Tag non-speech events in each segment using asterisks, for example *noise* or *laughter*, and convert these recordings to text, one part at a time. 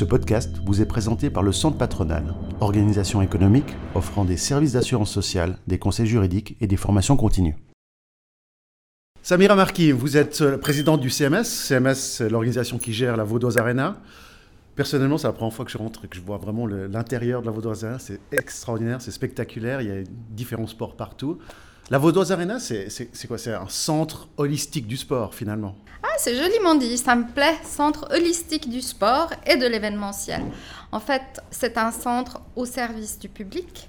Ce podcast vous est présenté par le Centre Patronal, organisation économique offrant des services d'assurance sociale, des conseils juridiques et des formations continues. Samira Marquis, vous êtes euh, présidente du CMS. CMS, c'est l'organisation qui gère la Vaudoise Arena. Personnellement, c'est la première fois que je rentre et que je vois vraiment l'intérieur de la Vaudoise Arena. C'est extraordinaire, c'est spectaculaire. Il y a différents sports partout. La Vaudoise Arena, c'est quoi? C'est un centre holistique du sport, finalement. Ah, c'est joliment dit, ça me plaît. Centre holistique du sport et de l'événementiel. En fait, c'est un centre au service du public.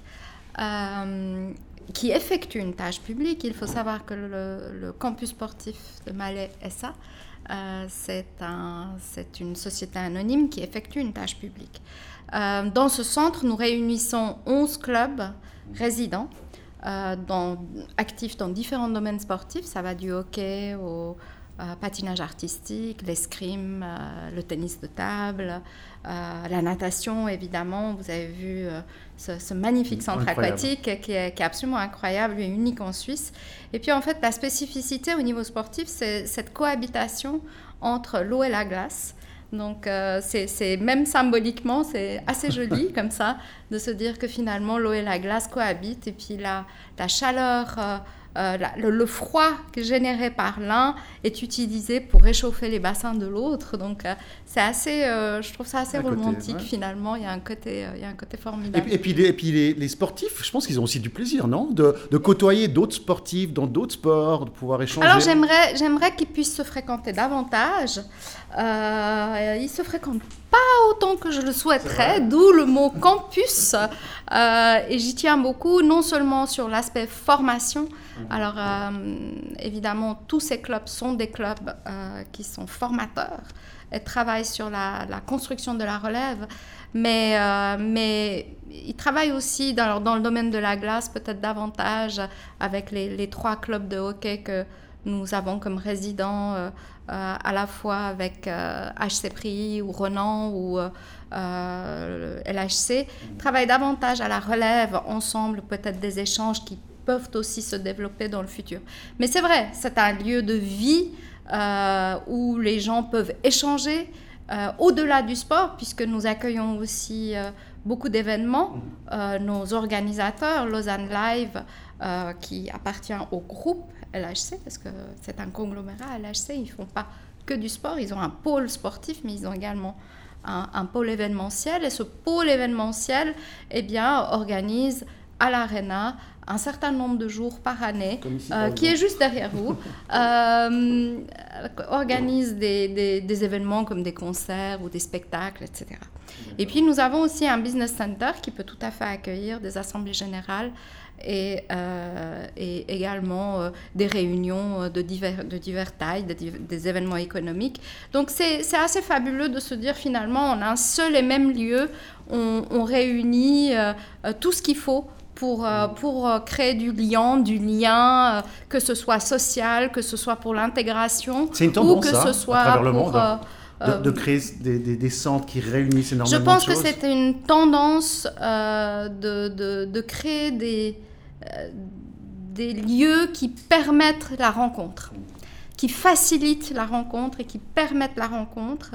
Euh, qui effectue une tâche publique. Il faut savoir que le, campus sportif de Malais SA, euh, c'est un, une société anonyme qui effectue une tâche publique. Euh, dans ce centre, nous réunissons 11 clubs résidents euh, dans, actifs dans différents domaines sportifs. Ça va du hockey au euh, patinage artistique, l'escrime, euh, le tennis de table, la natation, évidemment. Vous avez vu ce, magnifique centre aquatique qui est, qui est, absolument incroyable et unique en Suisse. Et puis, en fait, la spécificité au niveau sportif, c'est cette cohabitation entre l'eau et la glace. Donc, euh, c'est même symboliquement, c'est assez joli *laughs* comme ça, de se dire que finalement, l'eau et la glace cohabitent. Et puis, la, la chaleur euh, le, froid généré par l'un est utilisé pour réchauffer les bassins de l'autre. Donc, euh, c'est assez, euh, je trouve ça assez romantique finalement. Il y a un côté, il y a un côté formidable. Et, puis, et puis, les, sportifs, je pense qu'ils ont aussi du plaisir, non? De, côtoyer d'autres sportifs dans d'autres sports, de pouvoir échanger. Alors, j'aimerais, j'aimerais qu'ils puissent se fréquenter davantage. ils se fréquentent pas autant que je le souhaiterais, d'où le mot campus. et j'y tiens beaucoup, non seulement sur l'aspect formation, Mhm. Alors, euh, évidemment, tous ces clubs sont des clubs euh, qui sont formateurs et travaillent sur la, construction de la relève, mais, euh, mais ils travaillent aussi dans, dans, le domaine de la glace, peut-être davantage avec les, trois clubs de hockey que nous avons comme résidents, à la fois avec HC Prix ou Renan ou LHC, mhm. travaillent davantage à la relève ensemble, peut-être des échanges qui peuvent aussi se développer dans le futur. Mais c'est vrai, c'est un lieu de vie euh, où les gens peuvent échanger euh, au-delà du sport, puisque nous accueillons aussi euh, beaucoup d'événements. nos organisateurs, Lausanne Live, qui appartient au groupe LHC, parce que c'est un conglomérat LHC, ils ne font pas que du sport, ils ont un pôle sportif, mais ils ont également un, un pôle événementiel. Et ce pôle événementiel eh bien, organise à l'Arena un certain nombre de jours par année, euh, qui est juste derrière vous, *laughs* euh, organise des, des, événements comme des concerts ou des spectacles, etc. Et puis nous avons aussi un business center qui peut tout à fait accueillir des assemblées générales et, euh, et également des réunions de divers, de divers tailles, des événements économiques. Donc c'est assez fabuleux de se dire finalement en un seul et même lieu, on, on réunit tout ce qu'il faut pour, euh, pour euh, créer du lien, du lien, euh, que ce soit social, que ce soit pour l'intégration, ou que ce soit à travers le monde. de, créer des, des, centres qui réunissent énormément de choses. Je pense que c'est une tendance de, de, de, créer des, des lieux qui permettent la rencontre, qui facilitent la rencontre et qui permettent la rencontre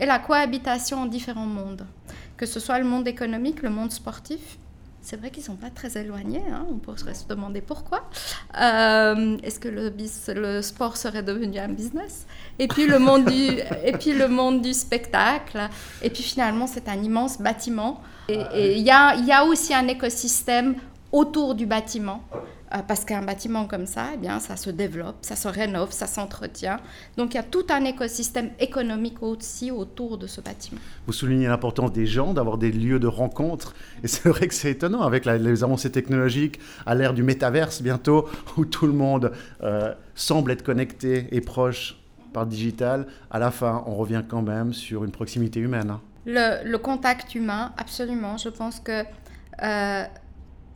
et la cohabitation en différents mondes, que ce soit le monde économique, le monde sportif, c'est vrai qu'ils ne sont pas très éloignés. Hein. On pourrait se demander pourquoi. Euh, est-ce que le, le, sport serait devenu un business? Et puis le monde du, *laughs* et puis le monde du spectacle. Et puis finalement, c'est un immense bâtiment. Et il y a, y a aussi un écosystème autour du bâtiment. Euh, parce qu'un bâtiment comme ça, eh bien, ça se développe, ça se rénove, ça s'entretient. Donc il y a tout un écosystème économique aussi autour de ce bâtiment. Vous soulignez l'importance des gens, d'avoir des lieux de rencontre. Et c'est vrai que c'est étonnant avec les avancées technologiques, à l'ère du métaverse bientôt, où tout le monde euh, semble être connecté et proche par digital. À la fin, on revient quand même sur une proximité humaine. Hein. Le, contact humain, absolument. Je pense que... Euh,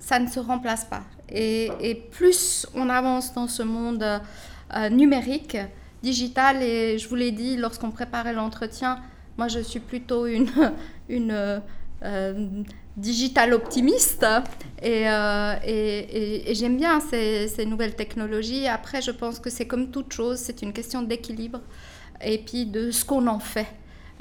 ça ne se remplace pas. Et, plus on avance dans ce monde euh, numérique, digital, et je vous l'ai dit lorsqu'on préparait l'entretien, moi je suis plutôt une, *laughs* une euh, digital optimiste euh, et, et, j'aime bien ces, nouvelles technologies. Après, je pense que c'est comme toute chose, c'est une question d'équilibre et puis de ce qu'on en fait.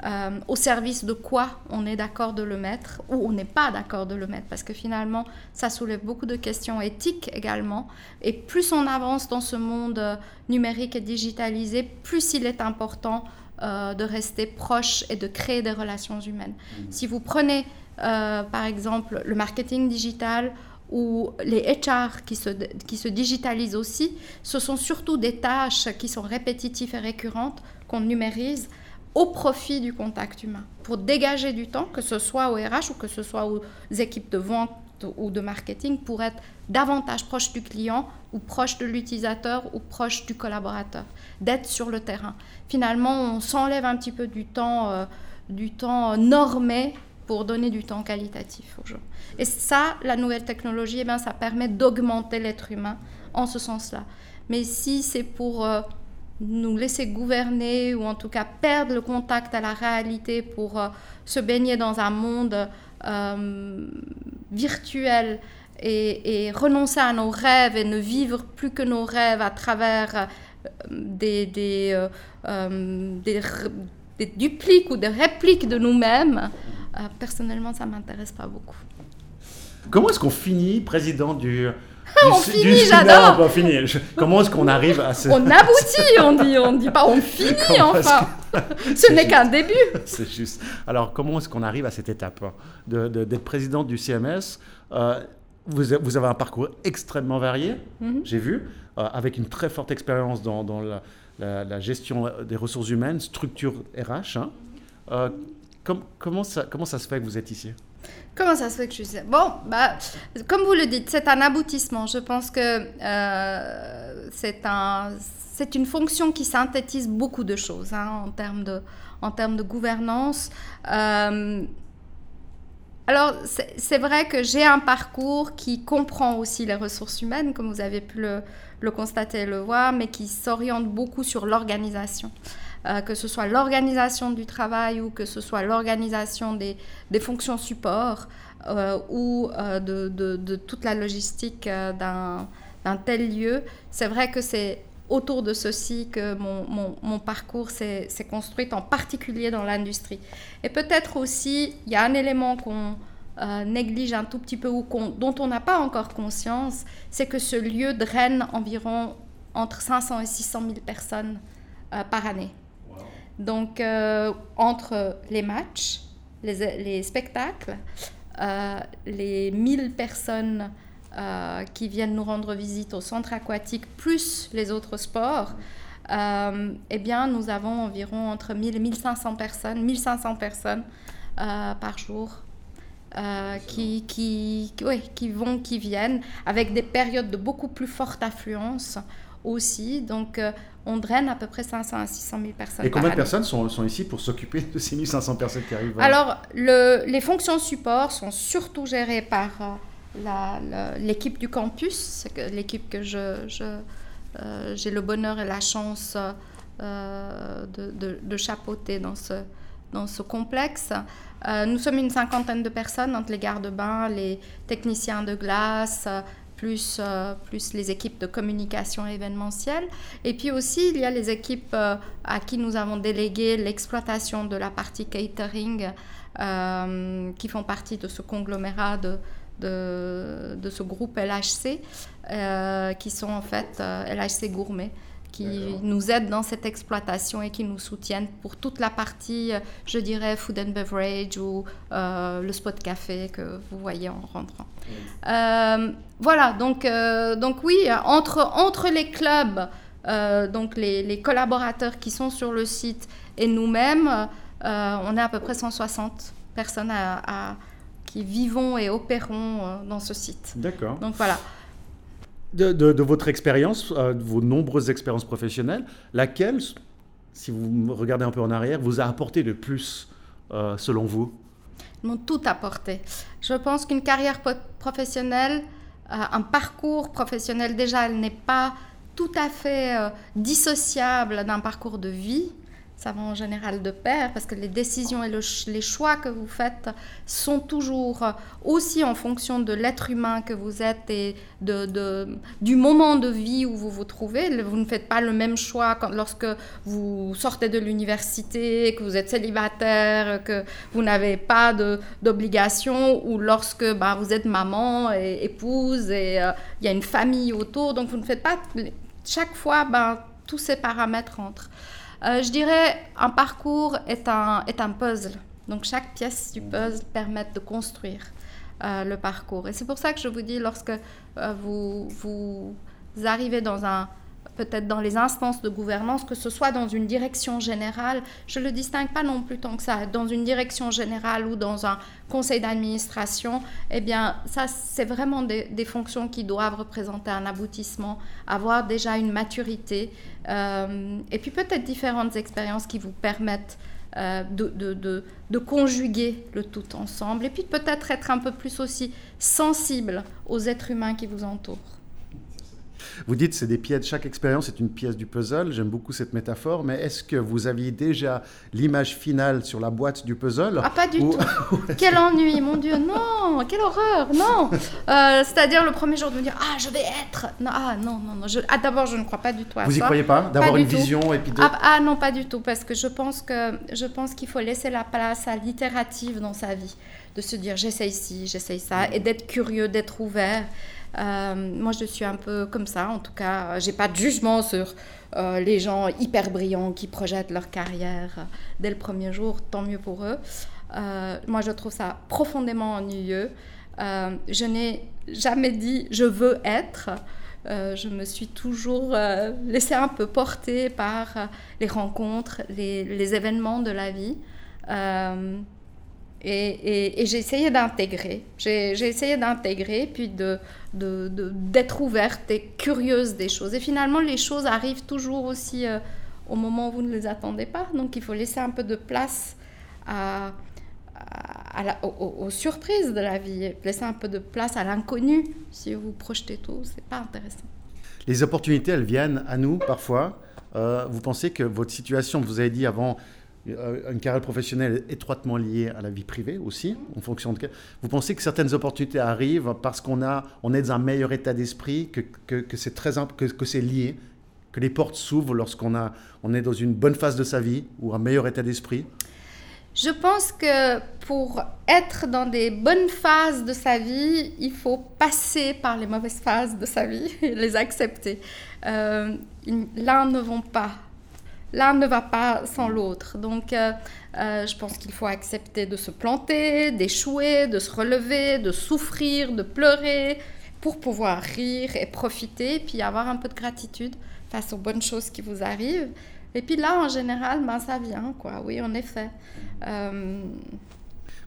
Euh, au service de quoi on est d'accord de le mettre ou on n'est pas d'accord de le mettre, parce que finalement, ça soulève beaucoup de questions éthiques également. Et plus on avance dans ce monde euh, numérique et digitalisé, plus il est important euh, de rester proche et de créer des relations humaines. Mmh. Si vous prenez, par exemple, le marketing digital, ou les HR qui se, qui se digitalisent aussi, ce sont surtout des tâches qui sont répétitives et récurrentes qu'on numérise au profit du contact humain, pour dégager du temps, que ce soit au RH ou que ce soit aux équipes de vente ou de marketing, pour être davantage proche du client ou proche de l'utilisateur ou proche du collaborateur, d'être sur le terrain. Finalement, on s'enlève un petit peu du temps, euh, du temps normé pour donner du temps qualitatif aux gens. Et ça, la nouvelle technologie, eh bien, ça permet d'augmenter l'être humain en ce sens-là. Mais si c'est pour... Euh, nous laisser gouverner ou en tout cas perdre le contact à la réalité pour euh, se baigner dans un monde euh, virtuel et, renoncer à nos rêves et ne vivre plus que nos rêves à travers euh, des, des, des, dupliques ou des répliques de nous-mêmes, personnellement, ça ne m'intéresse pas beaucoup. Comment est-ce qu'on finit président du, on finit, j'adore. On comment est-ce qu'on arrive à ce... On aboutit, on dit, on dit pas on *laughs* finit enfin. *laughs* ce n'est qu'un début. *laughs* C'est juste. Alors comment est-ce qu'on arrive à cette étape hein, d'être président du CMS euh, vous, avez un parcours extrêmement varié, mhm. j'ai vu, euh, avec une très forte expérience dans, la, gestion des ressources humaines, structure RH. Hein. Euh, comment, ça, comment ça se fait que vous êtes ici? Comment ça se fait que je suis... Bon, bah, comme vous le dites, c'est un aboutissement. Je pense que euh, c'est un, une fonction qui synthétise beaucoup de choses hein, en, termes de, en termes de gouvernance. Euh, alors, c'est vrai que j'ai un parcours qui comprend aussi les ressources humaines, comme vous avez pu le constater et le voir, mais qui s'oriente beaucoup sur l'organisation. Euh, que ce soit l'organisation du travail ou que ce soit l'organisation des, fonctions support euh, ou euh, de, toute la logistique d'un tel lieu. C'est vrai que c'est autour de ceci que mon parcours s'est construit, en particulier dans l'industrie. Et peut-être aussi, il y a un élément qu'on néglige un tout petit peu ou dont on n'a pas encore conscience, c'est que ce lieu draine environ entre 500 et 600 000 personnes par année. Donc, euh, entre les matchs, les, spectacles, euh, les 1000 personnes euh, qui viennent nous rendre visite au centre aquatique, plus les autres sports, eh bien, nous avons environ entre 1000 et 1500 personnes, 1500 personnes par jour qui, qui, qui vont, qui viennent, avec des périodes de beaucoup plus forte affluence aussi. Donc, on draine à peu près 500 à 600 000 personnes. Et combien de personnes sont, sont, ici pour s'occuper de ces 500 personnes qui arrivent Alors, le, les fonctions support sont surtout gérées par euh, l'équipe du campus, l'équipe que je, je euh, j'ai le bonheur et la chance euh, de, de, de, chapeauter dans ce, dans ce complexe. nous sommes une cinquantaine de personnes entre les gardes-bains, les techniciens de glace, plus, euh, plus les équipes de communication événementielle. Et puis aussi, il y a les équipes euh, à qui nous avons délégué l'exploitation de la partie catering, euh, qui font partie de ce conglomérat de, de, de ce groupe LHC, qui sont en fait LHC Gourmet qui nous aident dans cette exploitation et qui nous soutiennent pour toute la partie, euh, je dirais, food and beverage ou euh, le spot café que vous voyez en rentrant. Euh, voilà, donc, donc oui, entre, entre les clubs, donc les, les, collaborateurs qui sont sur le site et nous-mêmes, on est à peu près 160 personnes à, qui vivons et opérons dans ce site. D'accord. Donc voilà de, votre expérience, euh, de vos nombreuses expériences professionnelles, laquelle, si vous regardez un peu en arrière, vous a apporté le plus, euh, selon vous? M'ont tout apporté. Je pense qu'une carrière professionnelle, euh, un parcours professionnel, déjà, elle n'est pas tout à fait dissociable d'un parcours de vie. Ça va en général de pair parce que les décisions et les choix que vous faites sont toujours aussi en fonction de l'être humain que vous êtes et de, du moment de vie où vous vous trouvez. Vous ne faites pas le même choix lorsque vous sortez de l'université, que vous êtes célibataire, que vous n'avez pas d'obligation ou lorsque bah, vous êtes maman et épouse et euh, il y a une famille autour. Donc vous ne faites pas chaque fois bah, tous ces paramètres entrent. Euh, je dirais un parcours est un, est un puzzle. Donc chaque pièce du puzzle permet de construire euh, le parcours. Et c'est pour ça que je vous dis, lorsque euh, vous, vous arrivez dans un, peut-être dans les instances de gouvernance, que ce soit dans une direction générale, je ne le distingue pas non plus tant que ça, dans une direction générale ou dans un conseil d'administration, eh bien, ça, c'est vraiment des, fonctions qui doivent représenter un aboutissement, avoir déjà une maturité, euh, et puis peut-être différentes expériences qui vous permettent euh, de, de, conjuguer le tout ensemble, et puis peut-être être un peu plus aussi sensible aux êtres humains qui vous entourent. Vous dites c'est des pièces, chaque expérience est une pièce du puzzle. J'aime beaucoup cette métaphore. Mais est-ce que vous aviez déjà l'image finale sur la boîte du puzzle Ah pas du tout. *laughs* Quel ennui, mon Dieu, non, quelle horreur, non. *laughs* Euh, c'est-à-dire le premier jour de me dire ah je vais être. Non, ah non non non. Ah d'abord je ne crois pas du tout à vous ça. Vous y croyez pas D'avoir une vision et puis de... ah, ah, non pas du tout parce que je pense que je pense qu'il faut laisser la place à l'itérative dans sa vie, de se dire j'essaye ci, j'essaye ça et d'être curieux, d'être ouvert. Euh, moi, je suis un peu comme ça, en tout cas. J'ai pas de jugement sur euh, les gens hyper brillants qui projettent leur carrière dès le premier jour, tant mieux pour eux. Euh, moi, je trouve ça profondément ennuyeux. je n'ai jamais dit je veux être. je me suis toujours laissée un peu porter par les rencontres, les, événements de la vie. Et, j'ai essayé d'intégrer. J'ai d'intégrer, puis d'être ouverte et curieuse des choses. Et finalement, les choses arrivent toujours aussi euh, au moment où vous ne les attendez pas. Donc, il faut laisser un peu de place aux, surprises de la vie. Laisser un peu de place à l'inconnu. Si vous projetez tout, c'est pas intéressant. Les opportunités, elles viennent à nous parfois. Euh, vous pensez que votre situation, vous avez dit avant, une carrière professionnelle étroitement liée à la vie privée aussi, en fonction de... Vous pensez que certaines opportunités arrivent parce qu'on a, on est dans un meilleur état d'esprit, que, que, c'est très, que, que c'est lié, que les portes s'ouvrent lorsqu'on a, on est dans une bonne phase de sa vie ou un meilleur état d'esprit? Je pense que pour être dans des bonnes phases de sa vie, il faut passer par les mauvaises phases de sa vie et les accepter. Euh, L'un ne vont pas l'un ne va pas sans l'autre. Donc, euh, euh, je pense qu'il faut accepter de se planter, d'échouer, de se relever, de souffrir, de pleurer, pour pouvoir rire et profiter, puis avoir un peu de gratitude face aux bonnes choses qui vous arrivent. Et puis là, en général, ben, ça vient, quoi. Oui, en effet. Euh,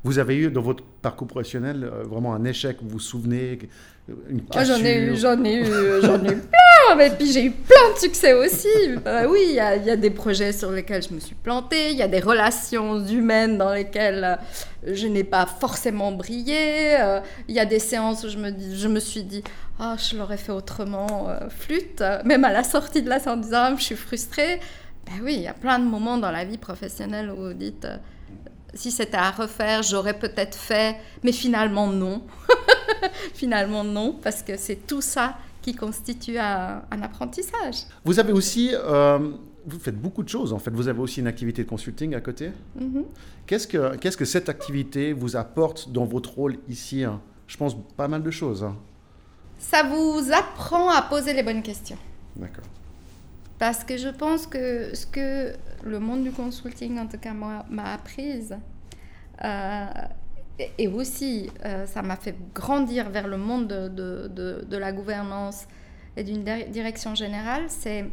vous avez eu dans votre parcours professionnel vraiment un échec, vous vous souvenez Oh, j'en ai eu, j'en ai eu, j'en ai eu plein. Et puis j'ai eu plein de succès aussi. Bah oui, il y, y, a des projets sur lesquels je me suis plantée, il y a des relations humaines dans lesquelles euh, je n'ai pas forcément brillé. Euh, il y a des séances où je me, dis, je me suis dit, oh, je l'aurais fait autrement, euh, flûte. Même à la sortie de la séance, en disant, ah, je suis frustrée. Ben oui, il y a plein de moments dans la vie professionnelle où vous dites, si c'était à refaire, j'aurais peut-être fait, mais finalement non. *laughs* *laughs* finalement non, parce que c'est tout ça qui constitue un, apprentissage. Vous avez aussi, euh, vous faites beaucoup de choses en fait. Vous avez aussi une activité de consulting à côté. Mm-hmm. Qu'est-ce que qu'est-ce que cette activité vous apporte dans votre rôle ici hein? Je pense pas mal de choses. Hein. Ça vous apprend à poser les bonnes questions. D'accord. Parce que je pense que ce que le monde du consulting, en tout cas, m'a apprise, euh, et aussi, euh, ça m'a fait grandir vers le monde de, de, la gouvernance et d'une direction générale, c'est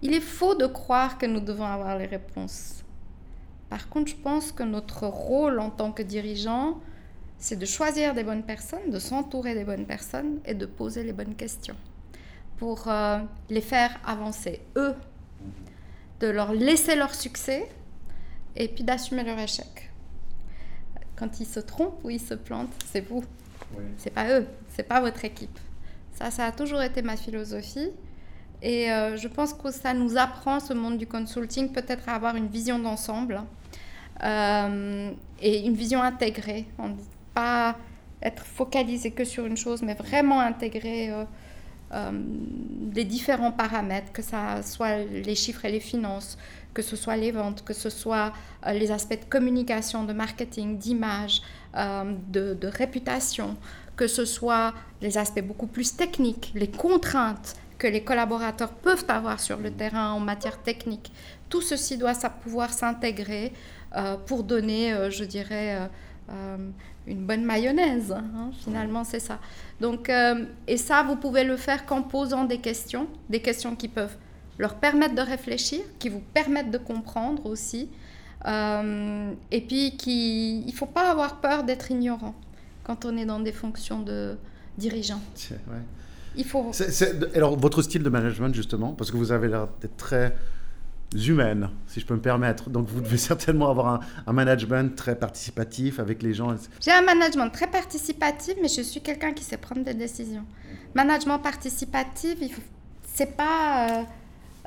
il est faux de croire que nous devons avoir les réponses. Par contre, je pense que notre rôle en tant que dirigeant, c'est de choisir des bonnes personnes, de s'entourer des bonnes personnes et de poser les bonnes questions pour euh, les faire avancer, eux, de leur laisser leur succès et puis d'assumer leur échec. Quand ils se trompent ou ils se plantent, c'est vous. C'est pas eux, c'est pas votre équipe. Ça, ça a toujours été ma philosophie. Et euh, je pense que ça nous apprend, ce monde du consulting, peut-être à avoir une vision d'ensemble euh, et une vision intégrée. On dit pas être focalisé que sur une chose, mais vraiment intégrer euh, les différents paramètres, que ça soit les chiffres et les finances, que ce soit les ventes, que ce soit les aspects de communication, de marketing, d'image, de, de réputation, que ce soit les aspects beaucoup plus techniques, les contraintes, que les collaborateurs peuvent avoir sur le terrain en matière technique. Tout ceci doit pouvoir s'intégrer euh, pour donner, euh, je dirais, euh, une bonne mayonnaise. Hein, finalement, c'est ça. Donc, et ça, vous pouvez le faire qu'en posant des questions, des questions qui peuvent leur permettre de réfléchir, qui vous permettent de comprendre aussi. et puis, qui, il ne faut pas avoir peur d'être ignorant quand on est dans des fonctions de dirigeant. Ouais. Il faut. alors, votre style de management, justement, parce que vous avez l'air d'être très humaine, si je peux me permettre. Donc, vous devez *laughs* certainement avoir un, management très participatif avec les gens. J'ai un management très participatif, mais je suis quelqu'un qui sait prendre des décisions. Management participatif, c'est pas. Euh,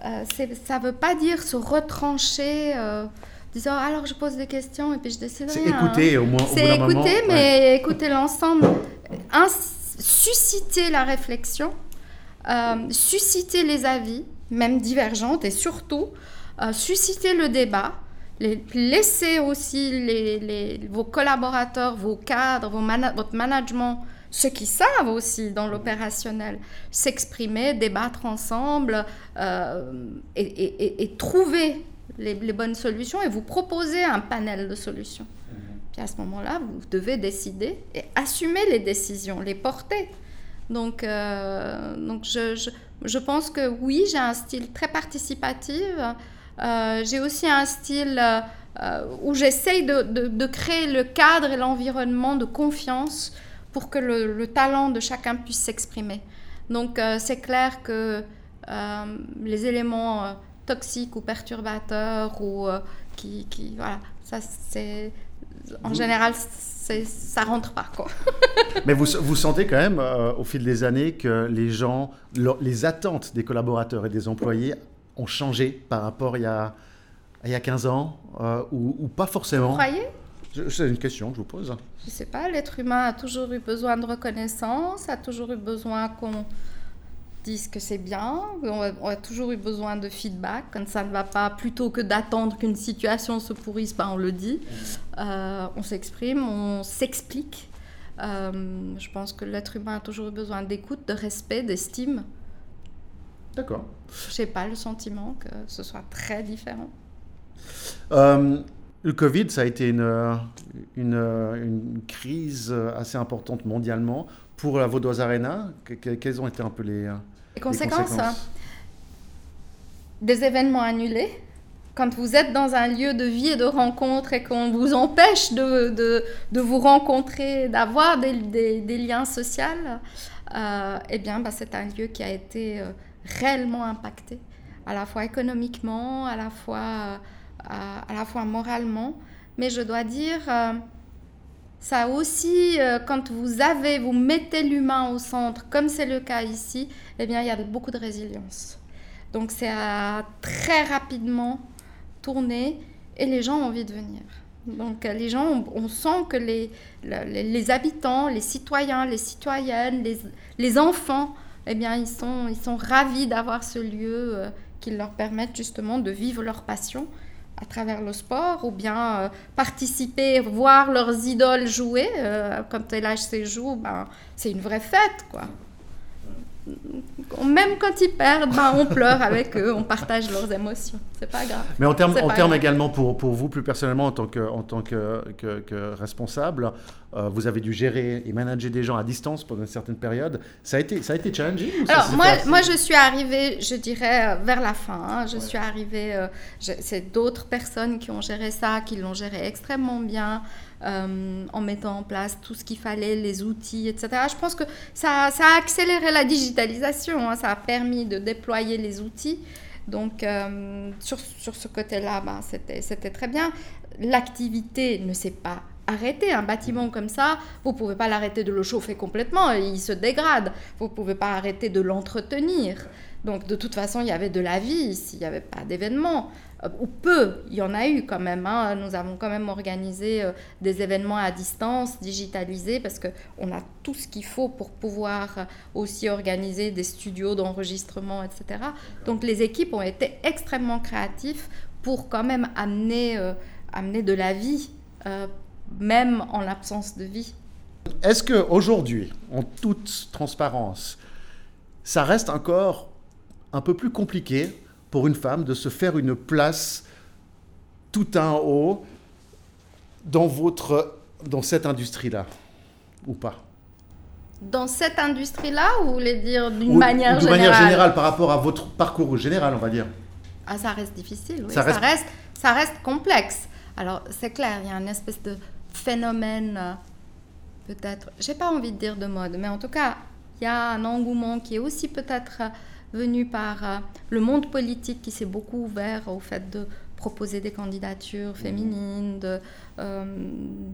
euh ça veut pas dire se retrancher. Euh, disant alors je pose des questions et puis je décide C'est écouter au moins. C'est écouter, mais écouter l'ensemble susciter la réflexion, euh, susciter les avis, même divergentes, et surtout euh, susciter le débat, laisser aussi les, vos collaborateurs, vos cadres, vos votre management, ceux qui savent aussi dans l'opérationnel, s'exprimer, débattre ensemble euh, et, trouver les, les, bonnes solutions et vous proposer un panel de solutions. Puis à ce moment-là, vous devez décider et assumer les décisions, les porter. Donc, euh, donc je, je, je, pense que oui, j'ai un style très participatif. Euh, j'ai aussi un style euh, où j'essaye de, de, créer le cadre et l'environnement de confiance pour que le, le talent de chacun puisse s'exprimer. Donc, c'est clair que les éléments toxiques ou perturbateurs ou qui, qui, voilà, ça c'est en général, ça rentre pas. Quoi. *laughs* Mais vous, vous sentez quand même, euh, au fil des années, que les gens, les attentes des collaborateurs et des employés ont changé par rapport il y a, il y a 15 ans, euh, ou, pas forcément Vous croyez? C'est une question que je vous pose. Je ne sais pas, l'être humain a toujours eu besoin de reconnaissance, a toujours eu besoin qu'on disent que c'est bien. On a, toujours eu besoin de feedback quand ça ne va pas. Plutôt que d'attendre qu'une situation se pourrisse, ben on le dit. Euh, on s'exprime, on s'explique. Euh, je pense que l'être humain a toujours eu besoin d'écoute, de respect, d'estime. D'accord. Je n'ai pas le sentiment que ce soit très différent. Euh, le Covid, ça a été une, une, une, crise assez importante mondialement. Pour la Vaudoise Arena, quelles ont été un peu les, les conséquences, hein. Des événements annulés. Quand vous êtes dans un lieu de vie et de rencontre et qu'on vous empêche de, de, de vous rencontrer, d'avoir des, des, liens sociaux, euh, eh bien, bah, c'est un lieu qui a été euh, réellement impacté, à la fois économiquement, à la fois, euh, à, la fois moralement. Mais je dois dire, euh, ça aussi, euh, quand vous avez, vous mettez l'humain au centre, comme c'est le cas ici, eh bien, il y a beaucoup de résilience. Donc, c'est à très rapidement tourner et les gens ont envie de venir. Donc, euh, les gens, on, sent que les, les, habitants, les citoyens, les citoyennes, les, les, enfants, eh bien, ils sont, ils sont ravis d'avoir ce lieu euh, qui leur permette justement de vivre leur passion à travers le sport ou bien euh, participer, voir leurs idoles jouer. Euh, quand LHC joue, ben, c'est une vraie fête, quoi. Même quand ils perdent, ben, on pleure avec eux, on partage leurs émotions. C'est pas grave. Mais en termes, en termes également pour, pour, vous, plus personnellement, en tant que, en tant que, que, responsable, euh, vous avez dû gérer et manager des gens à distance pendant une certaine période. Ça a été, ça a été challenging Alors, moi, moi, je suis arrivée, je dirais, vers la fin. Hein. Je suis arrivée, euh, c'est d'autres personnes qui ont géré ça, qui l'ont géré extrêmement bien. Euh, en mettant en place tout ce qu'il fallait, les outils, etc. Je pense que ça, a accéléré la digitalisation, hein. ça a permis de déployer les outils. Donc, euh, sur, sur, ce côté-là, ben, c'était très bien. L'activité ne s'est pas arrêtée. Un bâtiment comme ça, vous ne pouvez pas l'arrêter de le chauffer complètement, il se dégrade. Vous ne pouvez pas arrêter de l'entretenir. Donc de toute façon, il y avait de la vie s'il n'y avait pas d'événements. Euh, ou peu, il y en a eu quand même. Hein. Nous avons quand même organisé euh, des événements à distance, digitalisés, parce qu'on a tout ce qu'il faut pour pouvoir euh, aussi organiser des studios d'enregistrement, etc. Donc les équipes ont été extrêmement créatives pour quand même amener, amener de la vie, même en l'absence de vie. Est-ce qu'aujourd'hui, en toute transparence, ça reste encore un peu plus compliqué pour une femme de se faire une place tout en haut dans, votre, dans cette industrie-là, ou pas? Dans cette industrie-là, ou vous voulez dire d'une manière générale? D'une manière générale, par rapport à votre parcours général, on va dire. Ah, ça reste difficile, oui. Ça reste, ça reste, ça reste complexe. Alors, c'est clair, il y a une espèce de phénomène, euh, peut-être, j'ai pas envie de dire de mode, mais en tout cas, il y a un engouement qui est aussi peut-être venu par euh, le monde politique qui s'est beaucoup ouvert au fait de proposer des candidatures féminines, de, euh,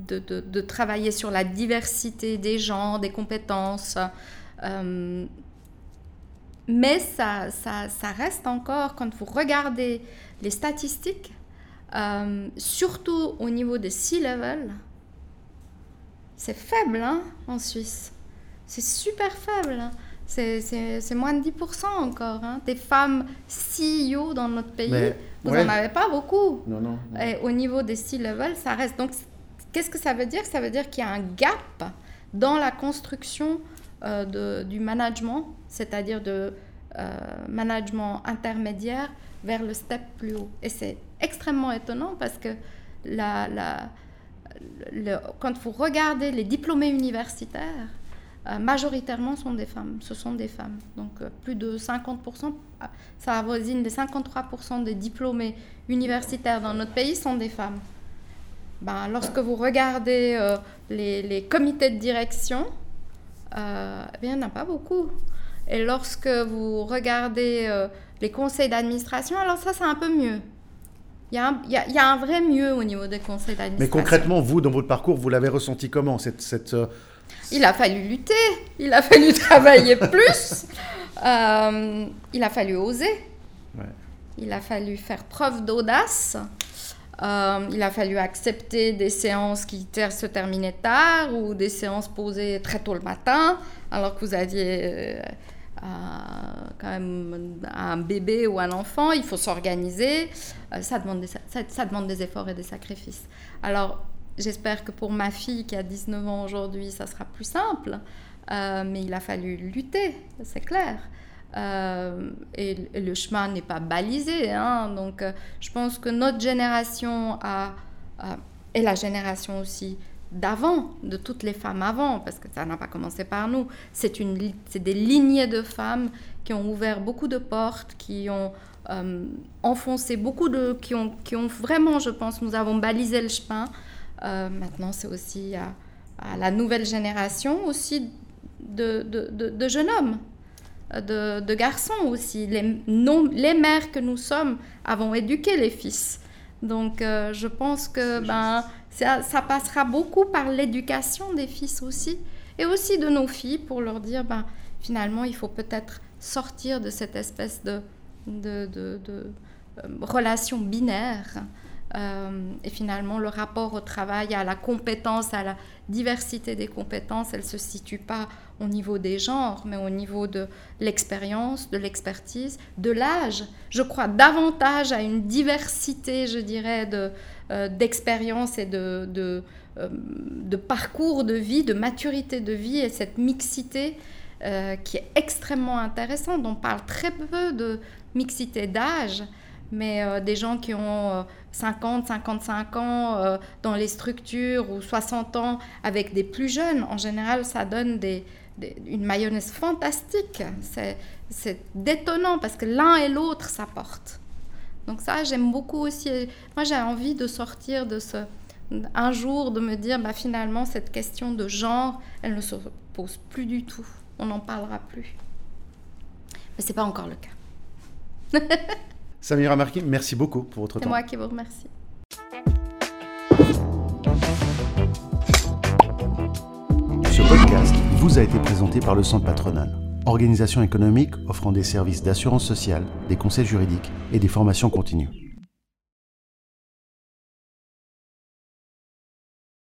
de, de, travailler sur la diversité des genres, des compétences. Euh, mais ça, ça, reste encore, quand vous regardez les statistiques, surtout au niveau des C-level, c'est faible hein, en Suisse. C'est super faible. Hein. C'est moins de 10% encore. Hein. Des femmes CEO dans notre pays, vous n'en avez pas beaucoup. Non, non, Et au niveau des C-level, ça reste. Donc, qu'est-ce que ça veut dire? Ça veut dire qu'il y a un gap dans la construction euh, de, du management, c'est-à-dire de euh, management intermédiaire vers le step plus haut. Et c'est extrêmement étonnant parce que la, la, le, quand vous regardez les diplômés universitaires, majoritairement sont des femmes. Ce sont des femmes. Donc euh, plus de 50%, ça avoisine les 53% des diplômés universitaires dans notre pays sont des femmes. Ben, lorsque vous regardez euh, les, les, comités de direction, eh bien, il n'y en a pas beaucoup. Et lorsque vous regardez les conseils d'administration, alors ça, c'est un peu mieux. Il y, a un, il, y a, il y, a un, vrai mieux au niveau des conseils d'administration. Mais concrètement, vous, dans votre parcours, vous l'avez ressenti comment cette, cette, il a fallu lutter, il a fallu *laughs* travailler plus, euh, il a fallu oser, il a fallu faire preuve d'audace, euh, il a fallu accepter des séances qui se terminaient tard ou des séances posées très tôt le matin, alors que vous aviez euh, quand même un bébé ou un enfant, il faut s'organiser, ça, demande ça demande des efforts et des sacrifices. Alors, J'espère que pour ma fille qui a 19 ans aujourd'hui, ça sera plus simple. Euh, mais il a fallu lutter, c'est clair. Euh, et, le chemin n'est pas balisé. Hein. donc, euh, je pense que notre génération a, et la génération aussi d'avant, de toutes les femmes avant, parce que ça n'a pas commencé par nous, c'est des lignées de femmes qui ont ouvert beaucoup de portes, qui ont enfoncé beaucoup de... Qui ont, qui ont vraiment, je pense, nous avons balisé le chemin. Euh, maintenant, c'est aussi à, la nouvelle génération aussi de, de, jeunes hommes, de, garçons aussi. Les, les mères que nous sommes avons éduqué les fils. Donc, euh, je pense que ben, ça, ça, passera beaucoup par l'éducation des fils aussi, et aussi de nos filles pour leur dire, ben, finalement, il faut peut-être sortir de cette espèce de, de, de, de euh, relation binaire euh, et finalement, le rapport au travail, à la compétence, à la diversité des compétences, elle ne se situe pas au niveau des genres, mais au niveau de l'expérience, de l'expertise, de l'âge. Je crois davantage à une diversité, je dirais, de, euh, et de, euh, de, parcours de vie, de maturité de vie, et cette mixité qui est extrêmement intéressante. On parle très peu de mixité d'âge mais euh, des gens qui ont 50, euh, 55 ans euh, dans les structures ou 60 ans avec des plus jeunes, en général, ça donne des, une mayonnaise fantastique. C'est détonnant parce que l'un et l'autre s'apportent. Donc ça, j'aime beaucoup aussi. Moi, j'ai envie de sortir de ce... Un jour, de me dire, bah, finalement, cette question de genre, elle ne se pose plus du tout. On n'en parlera plus. Mais ce n'est pas encore le cas. *laughs* Samira Marquis, merci beaucoup pour votre temps. C'est moi qui vous remercie. Ce podcast vous a été présenté par le Centre patronal, organisation économique offrant des services d'assurance sociale, des conseils juridiques et des formations continues.